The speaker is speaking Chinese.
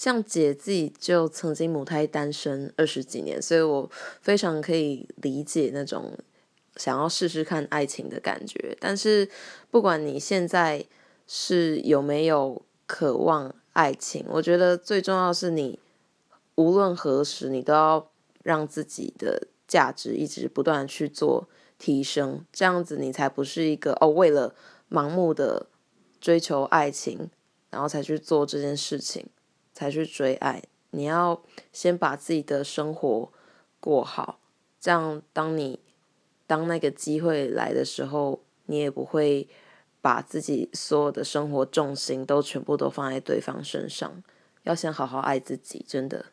像姐自己就曾经母胎单身二十几年，所以我非常可以理解那种想要试试看爱情的感觉。但是不管你现在是有没有渴望爱情，我觉得最重要是你无论何时，你都要让自己的价值一直不断去做提升，这样子你才不是一个哦为了盲目的追求爱情，然后才去做这件事情。才去追爱，你要先把自己的生活过好，这样当你当那个机会来的时候，你也不会把自己所有的生活重心都全部都放在对方身上。要先好好爱自己，真的。